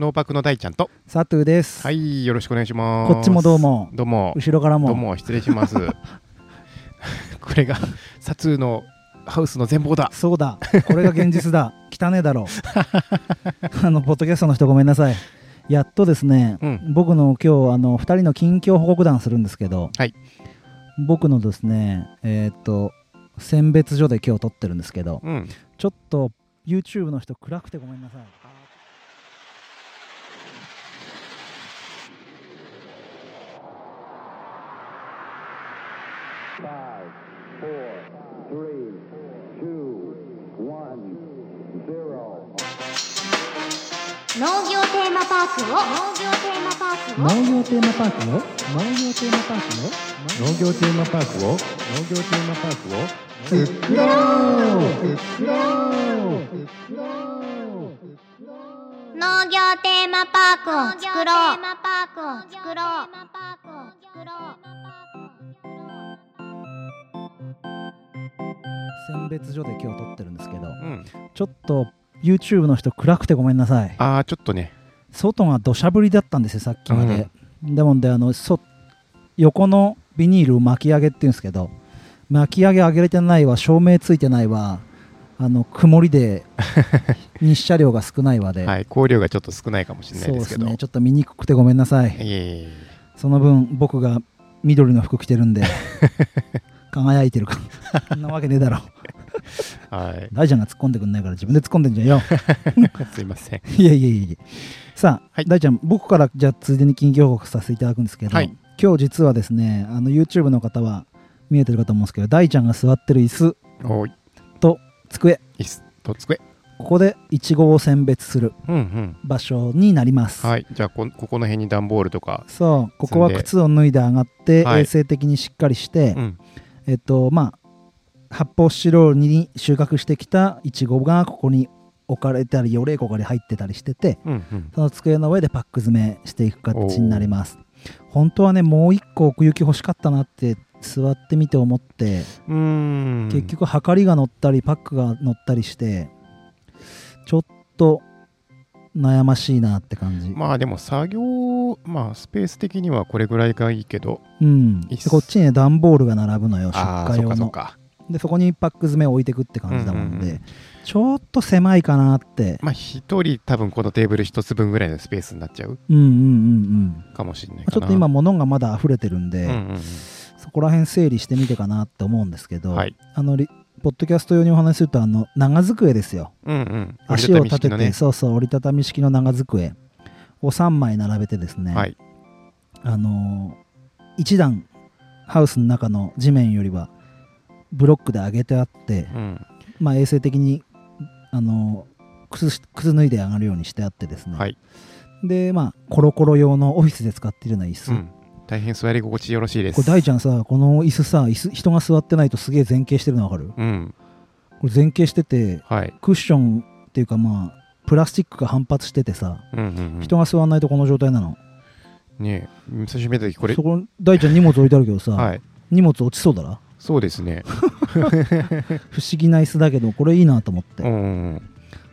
ノーパクの大ちゃんと。サトゥーです。はい、よろしくお願いします。こっちもどう。も。どうも。後ろからも。どうも、失礼します。これが、サツーのハウスの全貌だ。そうだ。これが現実だ。汚ねえだろ。あの、ポッドキャストの人ごめんなさい。やっとですね、うん僕の今日、あの、二人の近況報告談するんですけど、はい僕のですね、えーっと、選別所で今日撮ってるんですけど、うん。ちょっと YouTube の人暗くてごめんなさい。農業テーマパークを農業テーマパークを農業テーマパークを農業テーマパークを農業テーマパークを、農業テーマパークを、作ろう。選別所で今日撮ってるんですけどうん。ちょっと YouTube の人暗くてごめんなさい。あー、ちょっとね。外が土砂降りだったんですよさっきまで、でもんであのそ横のビニールを巻き上げっていうんですけど巻き上げ上げれてないわ照明ついてないわあの曇りで 日射量が少ないわで、はい、光量がちょっと少ないかもしれないでけど。ですすねちょっと見にくくてごめんなさい。その分僕が緑の服着てるんで 輝いてるかそんなわけねえだろはい。大ちゃんが突っ込んでくんないから自分で突っ込んでんじゃんよ すいません。いやいやいやいやさあ、はい大ちゃん僕からじゃあついでに近況報告させていただくんですけど、はい今日実はですねあの YouTube の方は見えてるかと思うんですけど大ちゃんが座ってる椅子と机椅子と机。ここでイチゴを選別するうんうん。場所になります、はい、じゃあこ、ここの辺に段ボールとか。そうここは靴を脱いで上がって、はい衛生的にしっかりして、うん。えっとまあ発泡スチロールに収穫してきたイチゴがここに置かれたり予冷庫が入ってたりしててうんうん。その机の上でパック詰めしていく形になります本当はねもう一個奥行き欲しかったなって座ってみて思って。結局はかりが乗ったりパックが乗ったりしてちょっと悩ましいなって感じ、まあでも作業、まあスペース的にはこれぐらいがいいけど。うん、でこっちにね段ボールが並ぶのよ出ああ、そっ荷用のかそっか。でそこにパック詰めを置いてくって感じだもんで、うんうんうんちょっと狭いかなってまあ一人多分このテーブル一つ分ぐらいのスペースになっちゃううんうんうんうんかもしれない。ちょっと今物がまだ溢れてるんで、うんうんそこら辺整理してみてかなって思うんですけど、うん。はい。あのリポッドキャスト用にお話しするとあの長机ですようんうん。足を立てて、ね。そうそう折りたたみ式の長机を3枚並べてですね、はい。あのー一段ハウスの中の地面よりはブロックで上げてあって、うん。まあ、衛生的に、あのー靴靴脱いで上がるようにしてあってですね、はい。でまあコロコロ用のオフィスで使っているような椅子、うん。大変座り心地よろしいです。これ大ちゃんさこの椅子さ椅子人が座ってないとすげえ前傾してるの分かる？うん。これ前傾しててはい。クッションっていうかまあプラスチックが反発しててさ、うんうんうん。人が座らないとこの状態なのねえ、最初見た時これそ、こ大ちゃん荷物置いてあるけどさ、はい。荷物落ちそうだなそうですね。不思議な椅子だけどこれいいなと思って、うんうん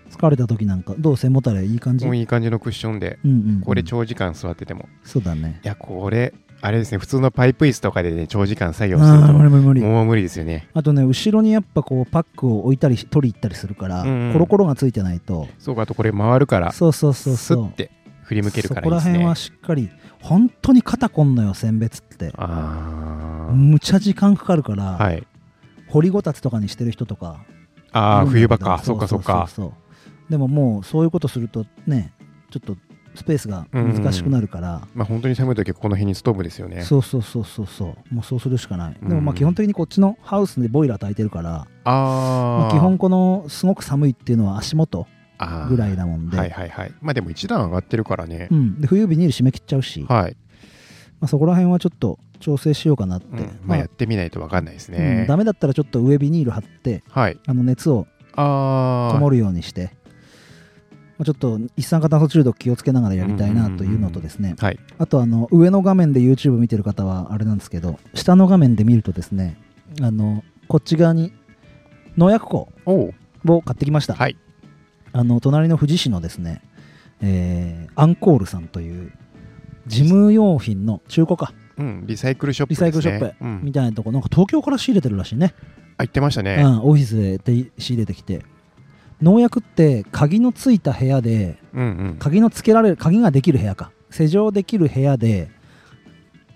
疲れた時なんかどう背もたれいい感うん。じもういい感じのクッションで、うんうんうんこれ長時間座ってても。そうだねいや、これ、あれですね、普通のパイプ椅子とかでね、長時間作業あすると、もう無理ですよね。あとね後ろにやっぱこうパックを置いたり取り行ったりするから、うんうんコロコロがついてないとそうか、あとこれ回るから、そうそうそうスそうッて振り向けるからいいねそこら辺は。しっかり本当に肩こんのよ選別ってあむちゃ時間かかるから、あ。はい。掘りごたつとかにしてる人とかああ、冬場か。そうか、そうか。そうでももうそういうことするとねちょっとスペースが難しくなるから、まあ本当に寒い時はこの辺にストーブですよね。そうそうそうそうそうもうそうするしかない、うんでもまあ基本的にこっちのハウスでボイラー焚いてるから、ああ。まあ基本このすごく寒いっていうのは足元ぐらいなもんで,、はいはいはい。まあでも一段上がってるからねう。ん、で冬ビニール締め切っちゃうし、まはい。あ、そこら辺はちょっと調整しようかなって、うんまあやってみないとわかんないですうんね。ダメだったらちょっと上ビニール貼ってはい。あの熱をああ。こもるようにして、まあ、ちょっと一酸化炭素中毒気をつけながらやりたいなというのとですね、はい。あとあの上の画面で YouTube 見てる方はあれなんですけど下の画面で見るとですねあのこっち側に農薬庫を買ってきました、はい。あの隣の富士市のですねえーアンコールさんという事務用品の中古か。うん、リサイクルショップリサイクルショップみたいなとこなんか東京から仕入れてるらしいね。あ、言ってましたね。うん、オフィスで手仕入れてきて農薬って鍵のついた部屋でうんうん。鍵のつけられる鍵ができる部屋か。施錠できる部屋で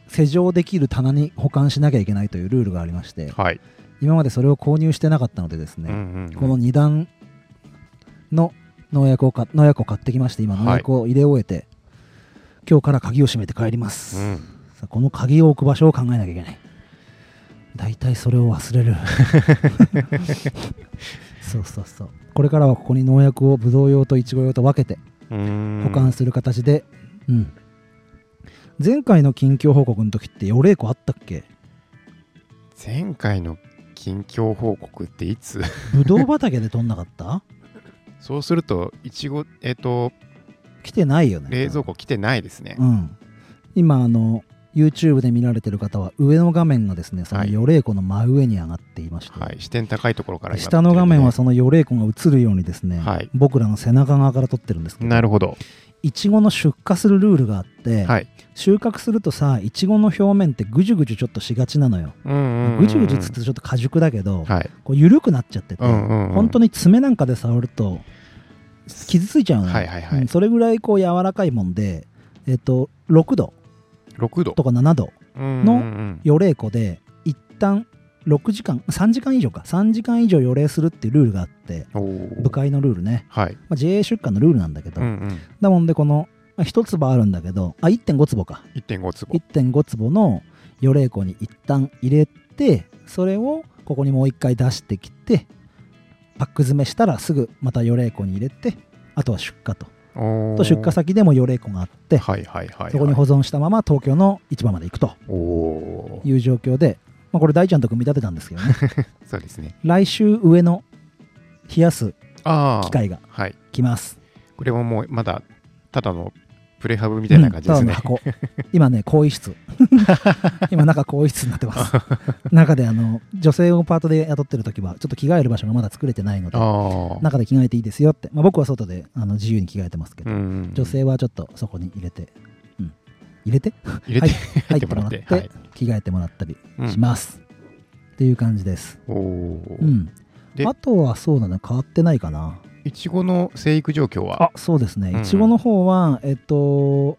施錠できる棚に保管しなきゃいけないというルールがありましてはい。今までそれを購入してなかったのでですね、うんうんうん。この2段の農薬をか農薬を買ってきまして今はい。農薬を入れ終えて、今日から鍵を閉めて帰ります、うん。この鍵を置く場所を考えなきゃいけない。大体それを忘れる そうそうそう。これからはここに農薬をブドウ用とイチゴ用と分けて保管する形でうん、前回の近況報告の時って予冷庫あったっけ？前回の近況報告っていつ？ブドウ畑で取んなかった？そうすると、いちご、えっ、と、来てないよね。冷蔵庫来てないですね。うん、今あの YouTube で見られてる方は上の画面がですねそのはい予冷庫の真上に上がっていまして、はい。視点高いところから今下の画面は撮その予冷庫が映るようにですね、はい僕らの背中側から撮ってるんですけどなるほど。いちごの出荷するルールがあって、はい。収穫するとさいちごの表面ってぐじゅぐじゅちょっとしがちなのよぐじゅぐじゅつってちょっと果熟だけど、はい。こう緩くなっちゃってて、うんうんうん本当に爪なんかで触ると傷ついちゃうのよ、はいはいはいうんそれぐらいこう柔らかいもんで、えっと6度6度。とか7度。のの予冷庫で一旦6時間3時間以上か。3時間以上予冷するっていうルールがあって部会のルールね、はい。まあ、JA 出荷のルールなんだけど、うんうん。だもんでこの、まあ、1坪あるんだけどあ1.5坪か。1.5坪。1.5坪の予冷庫に一旦入れてそれをここにもう一回出してきてパック詰めしたらすぐまた予冷庫に入れてあとは出荷とと出荷先でも予冷庫があってはいはいはいはい。そこに保存したまま東京の市場まで行くと。いう状況で、まあ、これ大ちゃんと組み立てたんですけどね そうですね。来週上の冷やす。機械がはい。来ますこれはもうまだ、ただのプレハブみたいな感じですね。うん今ね更衣室 今中更衣室になってます中であの女性をパートで雇ってる時はちょっと着替える場所がまだ作れてないので。中で着替えていいですよって、まあ、僕は外であの自由に着替えてますけど、うん。女性はちょっとそこに入れて、うん、入れて？入れて、入入ってもらって。入はい。着替えてもらったりうんします、っていう感じです、おおう。ん、であとはそうだね変わってないかないちごの生育状況は？あそうですねうんうんいちごの方はえっと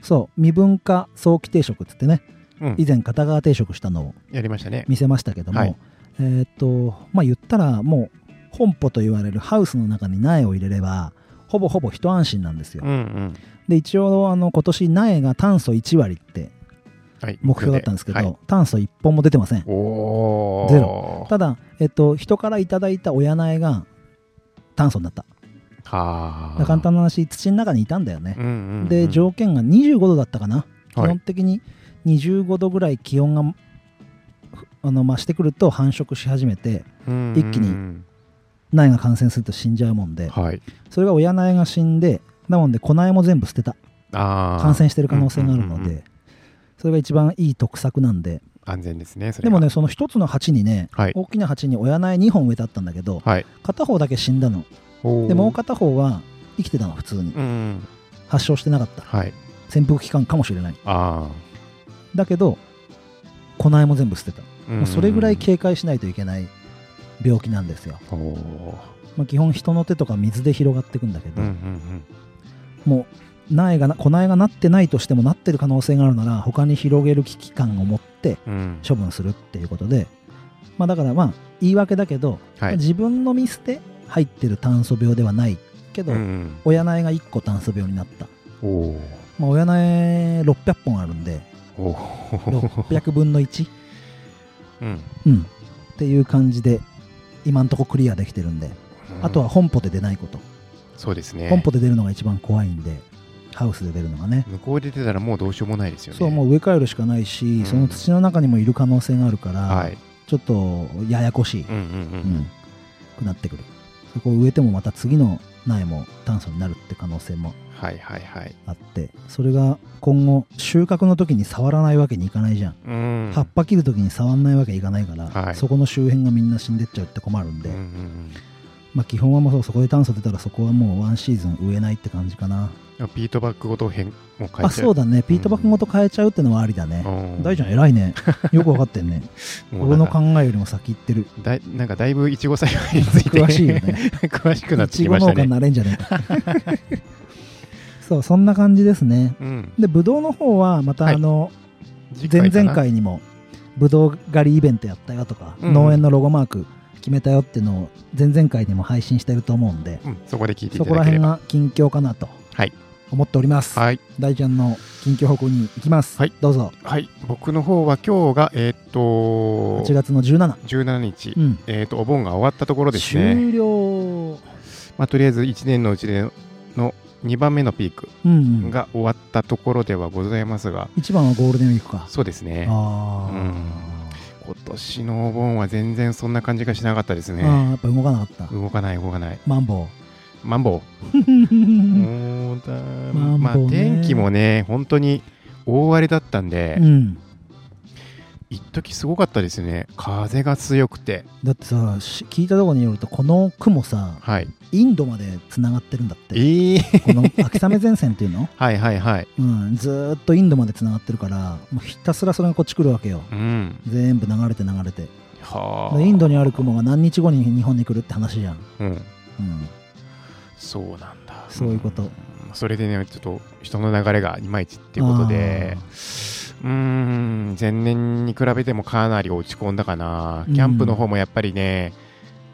そう未分化早期定食っつってねうん以前片側定食したのをやりましたね。見せましたけども、はいえっとまあ言ったらもう本舗と言われるハウスの中に苗を入れればほぼほぼ一安心なんですよ、うんうん。で一応あの今年苗が炭素1割ってはい。目標だったんですけど、はい炭素1本も出てません。ゼロ。ただ、えっと、人からいただいた親苗が炭素になった。簡単な話土の中にいたんだよね。うん、うんうん。で条件が25度だったかな、基はい。本的に25度ぐらい気温がふあの増してくると繁殖し始めてうん一気に苗が感染すると死んじゃうもんではい。それが親苗が死んでなもんで粉苗も全部捨てた。感染してる可能性があるのうんうんうんうん。でそれが一番いい得策なんで安全ですね。でがもねその一つの鉢にねはい。大きな鉢に親苗2本植えてあったんだけどはい。片方だけ死んだのでもう片方は生きてたの普通にうんうん。発症してなかったはい。潜伏期間かもしれないあだけど粉苗も全部捨てたうそれぐらい警戒しないといけない病気なんですよ、まあ、基本人の手とか水で広がっていくんだけー。ど、うんうんもう苗がな粉苗がなってないとしてもなってる可能性があるなら他に広げる危機感を持ってうん。うん。処分するっていうことで、まあ、だからまあ言い訳だけど、はい。自分のミスで入ってる炭素病ではないけど、うんうん。親苗が1個炭素病になった。まあ、親苗600本あるんでおお。600分の1、うん。うん、っていう感じで今んとこクリアできてるんで、あとは本舗で出ないことそうですね。本舗で出るのが一番怖いんでハウスで出るのがね向こうで出たらもうどうしようもないですよね。そうもう植え替えるしかないし、うんその土の中にもいる可能性があるから、はい。ちょっとややこしい、うんうんううんん。くなってくるそこを植えてもまた次の苗も炭素になるって可能性もはいはいはい。あってそれが今後収穫の時に触らないわけにいかないじゃん、うん。葉っぱ切る時に触んないわけにいかないから、はいそこの周辺がみんな死んでっちゃうって困るんで、うんうんまあ基本はもうそこで炭素出たらそこはもうワンシーズン植えないって感じかなピートバックごと変もう変えあちゃう。そうだね。ピートバックごと変えちゃうってのはありだね、うん。大ちゃん偉いね。よくわかってんね。俺の考えよりも先行ってる。だいなんかだいぶいちご栽培について詳しいよね。詳しくなっていちご農家にきましたねなれんじゃねえか。そうそんな感じですね。うん。でブドウの方はまたはい。あの、次前かな。々回にもブドウ狩りイベントやったよとか、うん。農園のロゴマーク決めたよっていうのを前々回にも配信してると思うんでうん、そこで聞いていそこら辺ただければ。が近況かなと。はい思っております、はい。大ちゃんの近況報告に行きます、はい。どうぞ。はい。僕の方は今日がえーっと8月の17 17日、うん。えーっとお盆が終わったところですね、終了。まあ、とりあえず1年のうちでの2番目のピークうん、うん、が終わったところではございますが、一番はゴールデンウィークか。そうですね。あー、うん。今年のお盆は全然そんな感じがしなかったですあーねやっぱ動かなかった。動かない動かない。マンボマンボウ。ウもうだまあ天気もね本当に大荒れだったんで、うん。一時すごかったですね。風が強くて。だってさし聞いたところによるとこの雲さはい。インドまでつながってるんだって。ええこの秋雨前線っていうの、はいはいはい。うん、ずーっとインドまでつながってるからもうひたすらそれがこっち来るわけよ。うん。全部流れて流れて。はインドにある雲が何日後に日本に来るって話じゃん、うん。うん、そうなんだ。そういうこと。ん。それでねちょっと人の流れがいまいちっていうことで。うーん。前年に比べてもかなり落ち込んだかな。うん。キャンプの方もやっぱりね、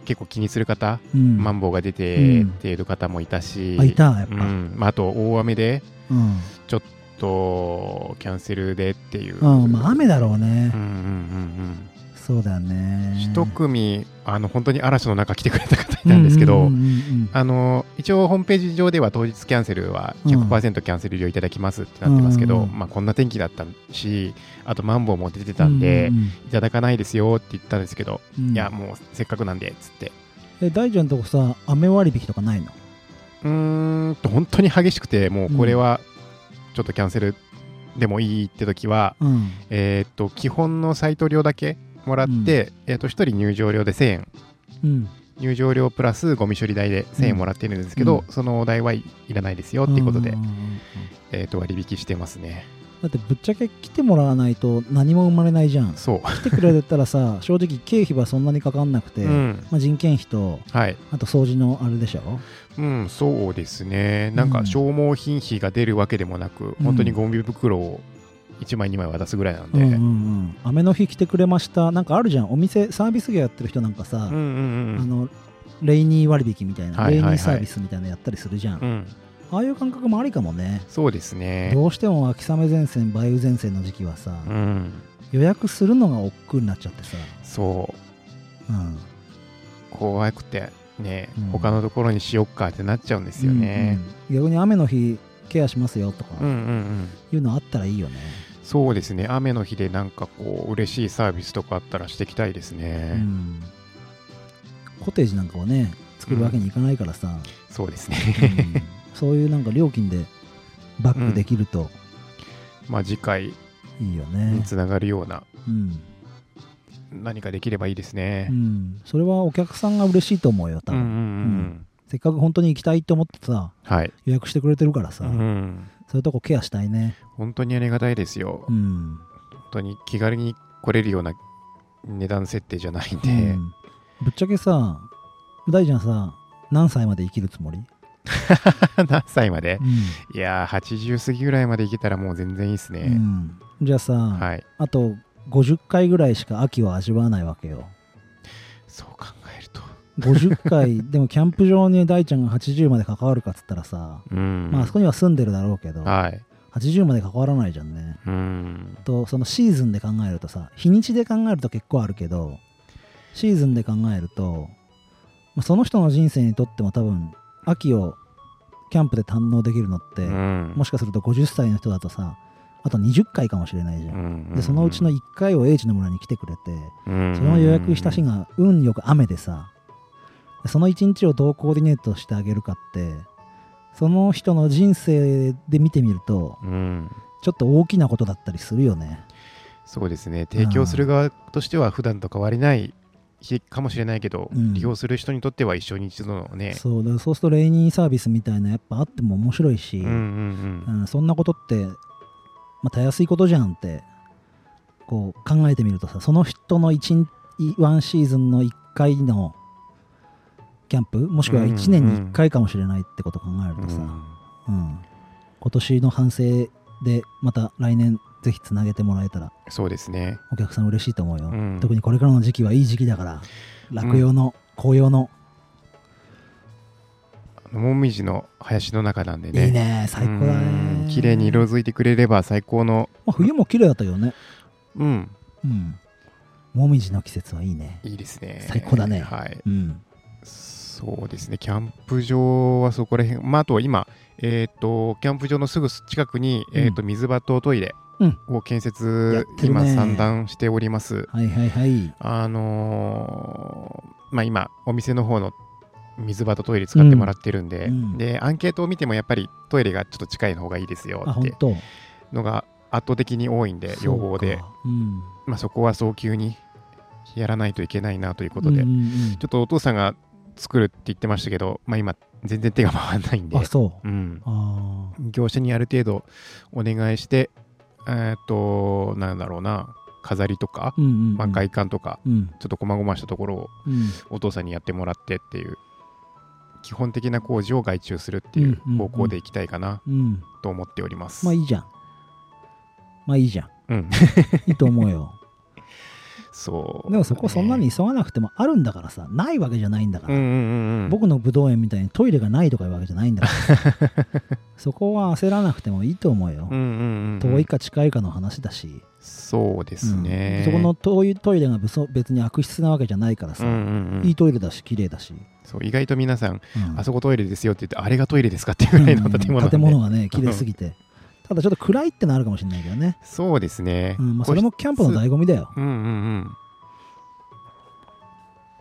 結構気にする方、うん。マンボウが出てうん。っていう方もいたし、あいたやっぱ、うん。まあ、あと大雨でうん。ちょっとキャンセルでっていう、うんまあ、雨だろうね、うんうんうんそうだよね。うん、一組あの本当に嵐の中来てくれた方いたんですけど、あの一応ホームページ上では当日キャンセルは100%キャンセル料いただきますってなってますけど、うんまあ、こんな天気だったしあとマンボウも出てたんで、うんうんいただかないですよって言ったんですけど、うん。いやもうせっかくなんでっつって。え大ちゃんとこさ雨割引とかないの？うーんと本当に激しくてもうこれはちょっとキャンセルでもいいって時は、うん。えーっと基本のサイト料だけもらって、えーっと1人入場料で1000円。うん。入場料プラスゴミ処理代で1000円もらってるんですけど、うそのお代はいいらないですよっていうことで、んんんうん。えーっと割引してますね。だってぶっちゃけ来てもらわないと何も生まれないじゃん。そう。来てくれたらさ 正直経費はそんなにかかんなくて、うん。まあ、人件費とはい。あと掃除のあれでしょ？うんそうですね。なんかうん。消耗品費が出るわけでもなく、うん本当にゴミ袋を1枚2枚渡すぐらいなんで、うんうんうん。雨の日来てくれました。なんかあるじゃん。お店サービス業やってる人なんかさ、うんうんうんあのレイニー割引みたいな、はいはいはい。レイニーサービスみたいなのやったりするじゃん、うん。ああいう感覚もありかもね。そうですね。どうしても秋雨前線梅雨前線の時期はさ、うん。予約するのが億劫になっちゃってさ、そう。うん、怖くてね、うん。他のところにしよっかってなっちゃうんですよね、うんうん逆に雨の日ケアしますよとかいうのあったらいいよね、そうですね。雨の日でなんかこう嬉しいサービスとかあったらしていきたいですうね、ん、コテージなんかをね作るわけにいかないからさ、そうですうん。ねそういうなんか料金でバックできると。まあ次回いいよにね、つながるようなうん。何かできればいいですね。うん、それはお客さんが嬉しいと思うよ多分、うんうんうんせっかく本当に行きたいって思ってさはい、予約してくれてるからさ、うん、そういうとこケアしたいね。本当にありがたいですよ、うん、本当に気軽に来れるような値段設定じゃないんで、うん。ぶっちゃけさ大ちゃんさ何歳まで生きるつもり、何歳まで？ういやー80過ぎぐらいまでいけたらもう全然いいですね、ん。じゃあさ、はい。あと50回ぐらいしか秋を味わわないわけよ。そう考50回。でもキャンプ場に大ちゃんが80まで関わるかっつったらさ、うん。まああそこには住んでるだろうけどはい。80まで関わらないじゃんね。うん。とそのシーズンで考えるとさ日にちで考えると結構あるけどシーズンで考えると、まあ、その人の人生にとっても多分秋をキャンプで堪能できるのって、うん。もしかすると50歳の人だとさあと20回かもしれないじゃん、うん。でそのうちの1回を英知の村に来てくれてうん。その予約した日が運よく雨でさでその1日をどうコーディネートしてあげるかってその人の人生で見てみるとうん。ちょっと大きなことだったりするよね。そうですね。提供する側としては普段と変わりない日かもしれないけど、うん。利用する人にとっては一生に一度のね。そうだそうするとレイニーサービスみたいなやっぱあっても面白いし、うんうんそんなことって、まあ、たやすいことじゃんってこう考えてみるとさその人の1ワンシーズンの1回のキャンプもしくは1年に1回かもしれないってことを考えるとさ、うん。今年の反省でまた来年ぜひつなげてもらえたらそうですね。お客さん嬉しいと思うよ、うん。特にこれからの時期はいい時期だから落葉の、紅葉の、もみじの林の中なんでね。いいね最高だうん。ね綺麗に色づいてくれれば最高の。まあ、冬も綺麗だったけどね。うん。うん。もみじの季節はいいね。いいですね。最高だね。はい。うんそうですね、キャンプ場はそこら辺、まあ、あとは今、えっ、と、キャンプ場のすぐ近くに、うん。えっ、と、水場とトイレうん。を建や設、ってるね。今、散断しております。はいはいはい。あのーまあ、今、お店の方の水場とトイレ使ってもらってるんで、うん。で、アンケートを見ても、やっぱりトイレがちょっと近い方がいいですよってのが圧倒的に多いんで、要望で。そう、かうん。まあ、そこは早急にやらないといけないなということで、うんうん。ちょっとお父さんが作るって言ってましたけど、まあ、今、全然手が回らないんで。うんあ、そう。うん、あ業者にある程度お願いして、えーっと、なんだろうな、飾りとかー、うんうんうん。まあ、外観とか、うん。ちょっと細々したところをうん。お父さんにやってもらってっていう、基本的な工事を外注するっていううんうんうん。方向でいきたいかなうん。と思っております。まあいいじゃん。まあいいじゃん。うん、いいと思うよそう、でもそこそんなに急がなくてもあるんだからさないわけじゃないんだから、うんうんうんうん、僕の武道園みたいにトイレがないとかいうわけじゃないんだから。そこは焦らなくてもいいと思うよ、うんうんうんうん、遠いか近いかの話だし、そうですね、うん。そこの遠いトイレが別に悪質なわけじゃないからさ、うんうんうん。いいトイレだし綺麗だし、そう意外と皆さん、うん。あそこトイレですよって言って、あれがトイレですかっていうぐらいの建物なんで、うん。建物がね綺麗すぎてただちょっと暗いってのあるかもしれないけどね、そうですね。うんまあ、それもキャンプの醍醐味だようんうんうん。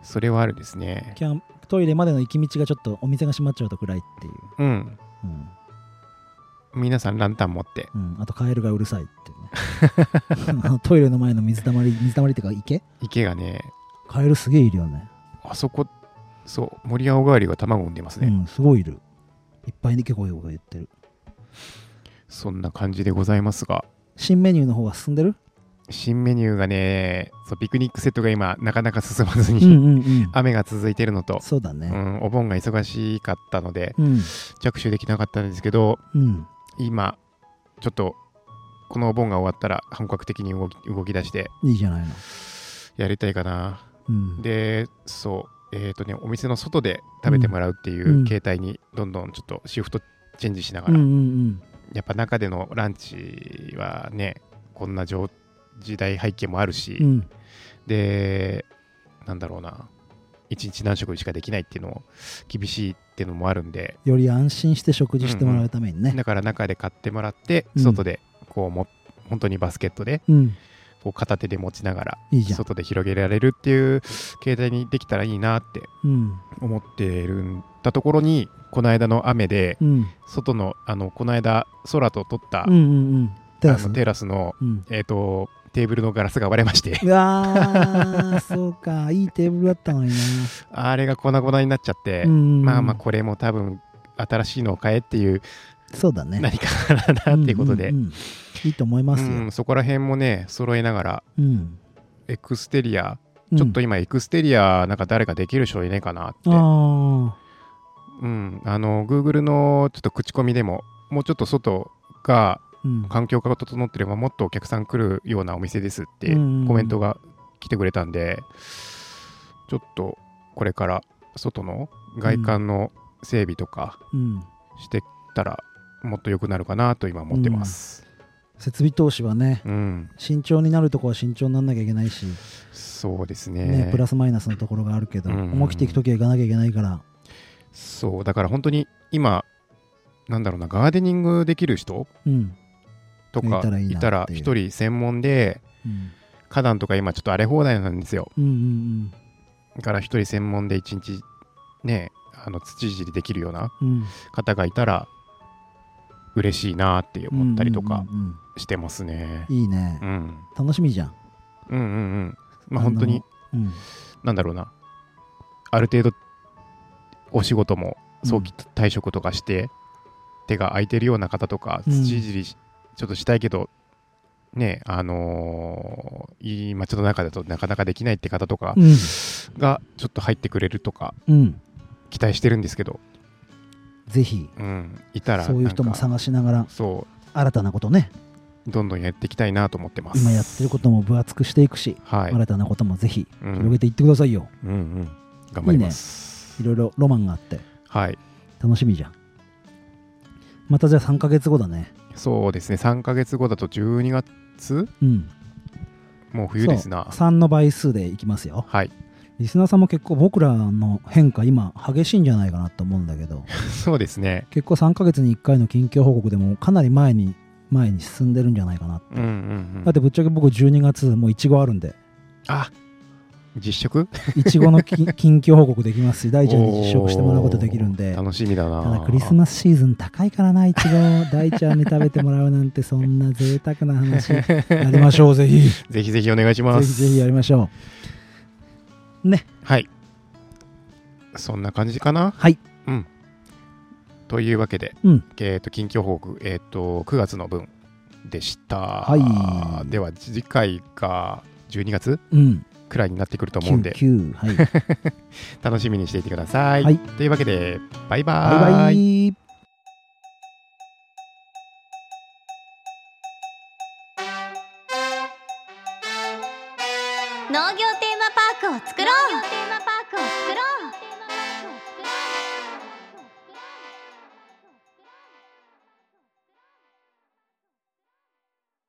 それはあるですね。キャントイレまでの行き道がちょっとお店が閉まっちゃうと暗いっていう、うん。うん皆さんランタン持って。うん、あとカエルがうるさいっていうね トイレの前の水たまり水たまりっていうか池？池がね、カエルすげえいるよねあそこ、そう、森青代わりが卵を産んでますね。うんすごいいるいっぱいに結構言ってるそんな感じでございますが、新メニューの方は進んでる？新メニューがね、そうピクニックセットが今、なかなか進まずに、うんうんうん。雨が続いているのと、うそうだね。ん、お盆が忙しかったので、うん。着手できなかったんですけど、うん。今、ちょっと、このお盆が終わったら本格的に動き動き出していいじゃないの。やりたいかな。うん。で、そう、えっ、とね、お店の外で食べてもらうっていう形態にどんどんちょっとシフトチェンジしながら、やっぱ中でのランチはね、こんな状時代背景もあるし、うん。うんで、なんだろうな、一日何食しかできないっていうのも厳しいっていうのもあるんで、より安心して食事してもらうためにね。だから中で買ってもらって、うん。外でこうも、本当にバスケットでうんこう片手で持ちながら、外で広げられるっていう形態にできたらいいなってうん。思ってるんだところにこの間の雨でうん。外のあのこの間空と撮った、あのテラスの、うん。えー、とテーブルのガラスが割れまして。うわーそうか。いいテーブルだったのにな。あれが粉々になっちゃって、まあまあこれも多分新しいのを買えっていうそうだね。何かなっていうことで、んんんいいと思いますよ。うんそこら辺もね揃えながらうん。エクステリア、うん。ちょっと今エクステリアなんか誰かできる人いないかなって、あうん、あの Google のちょっと口コミでももうちょっと外が環境が整ってればもっとお客さん来るようなお店ですってうんコメントが来てくれたんで、ちょっとこれから外の外観の整備とかうん。してったらもっと良くなるかなと今思ってます。設備投資はねうん、慎重になるとこは慎重にならなきゃいけないし、そうですね。ね、プラスマイナスのところがあるけど、うん。思い切っていくときは行かなきゃいけないから、そう。だから本当に今なんだろうなガーデニングできる人うん。とかいたら一人専門でうん、花壇とか今ちょっと荒れ放題なんですよ。うんうんだから一人専門で一日ねあの土いじりできるようなうんうん。方がいたら嬉しいなって思ったりとかしてますね。うんいいね。う、ん。楽しみじゃん。うんうんうん。まあ本当にうん。なんだろうな。ある程度お仕事も早期退職とかして、手が空いてるような方とかうん。土いじりしちょっとしたいけど、ねあのー今ちょっと中だとなかなかできないって方とかうん。がちょっと入ってくれるとかうん。期待してるんですけど、ぜひうん、いたらそういう人も探しながらそ新たなことねうどんどんやっていきたいなと思ってます。今やってることも分厚くしていくし、はい、新たなこともぜひうん。広げていってくださいよ、うんうん。頑張ります。いろいろロマンがあってはい。楽しみじゃん。またじゃあ3ヶ月後だね。そうですね。3ヶ月後だと12月？うん。もう冬ですな。そう。3の倍数でいきますよ。はいリスナーさんも結構僕らの変化今激しいんじゃないかなと思うんだけど。そうですね。結構3ヶ月に1回の近況報告でもかなり前に前に進んでるんじゃないかなって、うんうんうん。だってぶっちゃけ僕12月もういちごあるんで。あ実食？いちごのき 近況報告できますし大ちゃんに実食してもらうことできるんで。楽しみだな。ただクリスマスシーズン高いからないちご大ちゃんに食べてもらうなんてそんな贅沢な話。やりましょうぜひ。ぜぜひぜひお願いします。ひぜひやりましょうね。はい。そんな感じかな？はい。うん。というわけで、うん。えっ、と近況報告えっ、と9月の分でした。はい。では次回が12月うん。くらいになってくると思うんで。99はい。楽しみにしていてください、はい。というわけでバイババイ。バイイ